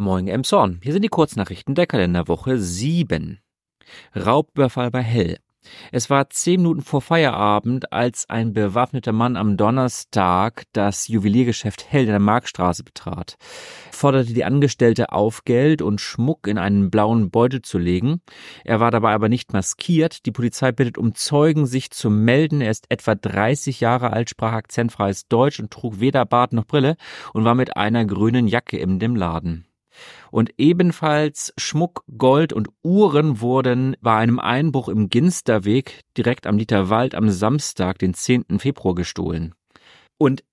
Moin Emson. Hier sind die Kurznachrichten der Kalenderwoche 7. Raubüberfall bei Hell. Es war zehn Minuten vor Feierabend, als ein bewaffneter Mann am Donnerstag das Juweliergeschäft Hell in der Markstraße betrat, forderte die Angestellte auf, Geld und Schmuck in einen blauen Beutel zu legen. Er war dabei aber nicht maskiert. Die Polizei bittet um Zeugen, sich zu melden. Er ist etwa 30 Jahre alt, sprach akzentfreies Deutsch und trug weder Bart noch Brille und war mit einer grünen Jacke in dem Laden. Und ebenfalls Schmuck, Gold und Uhren wurden bei einem Einbruch im Ginsterweg direkt am Literwald am Samstag, den 10. Februar gestohlen. Und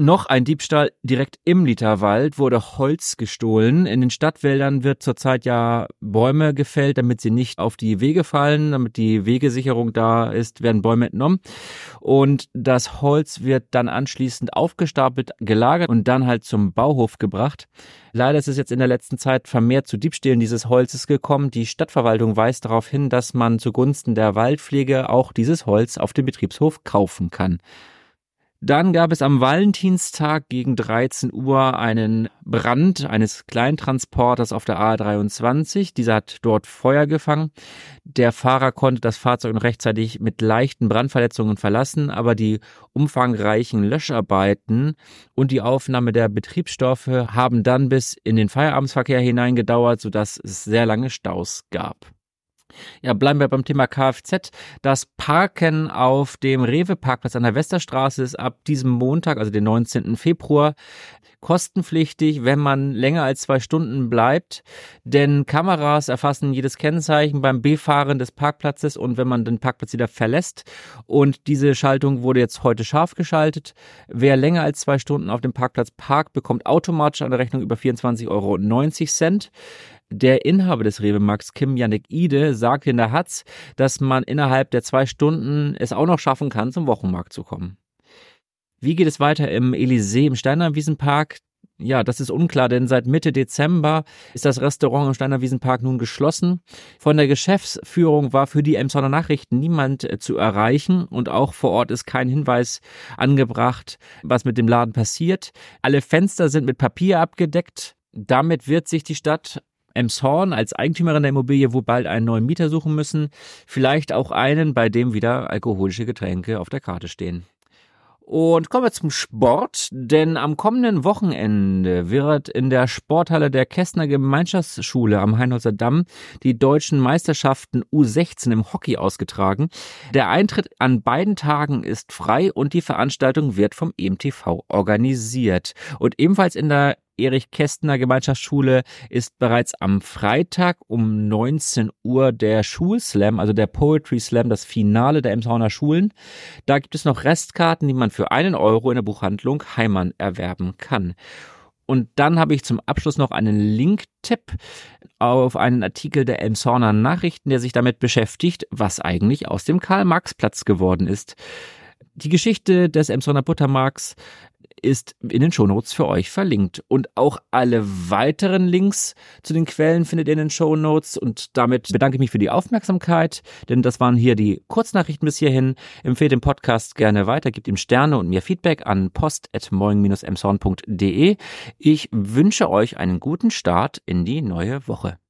noch ein Diebstahl direkt im Literwald wurde Holz gestohlen. In den Stadtwäldern wird zurzeit ja Bäume gefällt, damit sie nicht auf die Wege fallen, damit die Wegesicherung da ist, werden Bäume entnommen. Und das Holz wird dann anschließend aufgestapelt, gelagert und dann halt zum Bauhof gebracht. Leider ist es jetzt in der letzten Zeit vermehrt zu Diebstählen dieses Holzes gekommen. Die Stadtverwaltung weist darauf hin, dass man zugunsten der Waldpflege auch dieses Holz auf dem Betriebshof kaufen kann. Dann gab es am Valentinstag gegen 13 Uhr einen Brand eines Kleintransporters auf der A23. Dieser hat dort Feuer gefangen. Der Fahrer konnte das Fahrzeug noch rechtzeitig mit leichten Brandverletzungen verlassen, aber die umfangreichen Löscharbeiten und die Aufnahme der Betriebsstoffe haben dann bis in den Feierabendsverkehr hineingedauert, sodass es sehr lange Staus gab. Ja, bleiben wir beim Thema Kfz. Das Parken auf dem Rewe-Parkplatz an der Westerstraße ist ab diesem Montag, also den 19. Februar, kostenpflichtig, wenn man länger als zwei Stunden bleibt. Denn Kameras erfassen jedes Kennzeichen beim Befahren des Parkplatzes und wenn man den Parkplatz wieder verlässt. Und diese Schaltung wurde jetzt heute scharf geschaltet. Wer länger als zwei Stunden auf dem Parkplatz parkt, bekommt automatisch eine Rechnung über 24,90 Euro. Der Inhaber des Rewe-Markts, Kim Janik Ide, sagte in der Hatz, dass man innerhalb der zwei Stunden es auch noch schaffen kann, zum Wochenmarkt zu kommen. Wie geht es weiter im Elysée im Steinerwiesenpark? Ja, das ist unklar, denn seit Mitte Dezember ist das Restaurant im Steinerwiesenpark nun geschlossen. Von der Geschäftsführung war für die Emsonner Nachrichten niemand äh, zu erreichen und auch vor Ort ist kein Hinweis angebracht, was mit dem Laden passiert. Alle Fenster sind mit Papier abgedeckt. Damit wird sich die Stadt Emshorn als Eigentümerin der Immobilie wohl bald einen neuen Mieter suchen müssen, vielleicht auch einen, bei dem wieder alkoholische Getränke auf der Karte stehen. Und kommen wir zum Sport, denn am kommenden Wochenende wird in der Sporthalle der Kästner Gemeinschaftsschule am Heinholzer Damm die deutschen Meisterschaften U16 im Hockey ausgetragen. Der Eintritt an beiden Tagen ist frei und die Veranstaltung wird vom EMTV organisiert. Und ebenfalls in der Erich Kästner Gemeinschaftsschule ist bereits am Freitag um 19 Uhr der Schulslam, also der Poetry Slam, das Finale der Emshorner Schulen. Da gibt es noch Restkarten, die man für einen Euro in der Buchhandlung Heimann erwerben kann. Und dann habe ich zum Abschluss noch einen Link-Tipp auf einen Artikel der Elmshorner Nachrichten, der sich damit beschäftigt, was eigentlich aus dem Karl-Marx-Platz geworden ist. Die Geschichte des Emshorner Buttermarks ist in den Shownotes für euch verlinkt. Und auch alle weiteren Links zu den Quellen findet ihr in den Shownotes. Und damit bedanke ich mich für die Aufmerksamkeit, denn das waren hier die Kurznachrichten bis hierhin. Empfehlt den Podcast gerne weiter, gebt ihm Sterne und mir Feedback an post.morgen-emshorn.de. Ich wünsche euch einen guten Start in die neue Woche.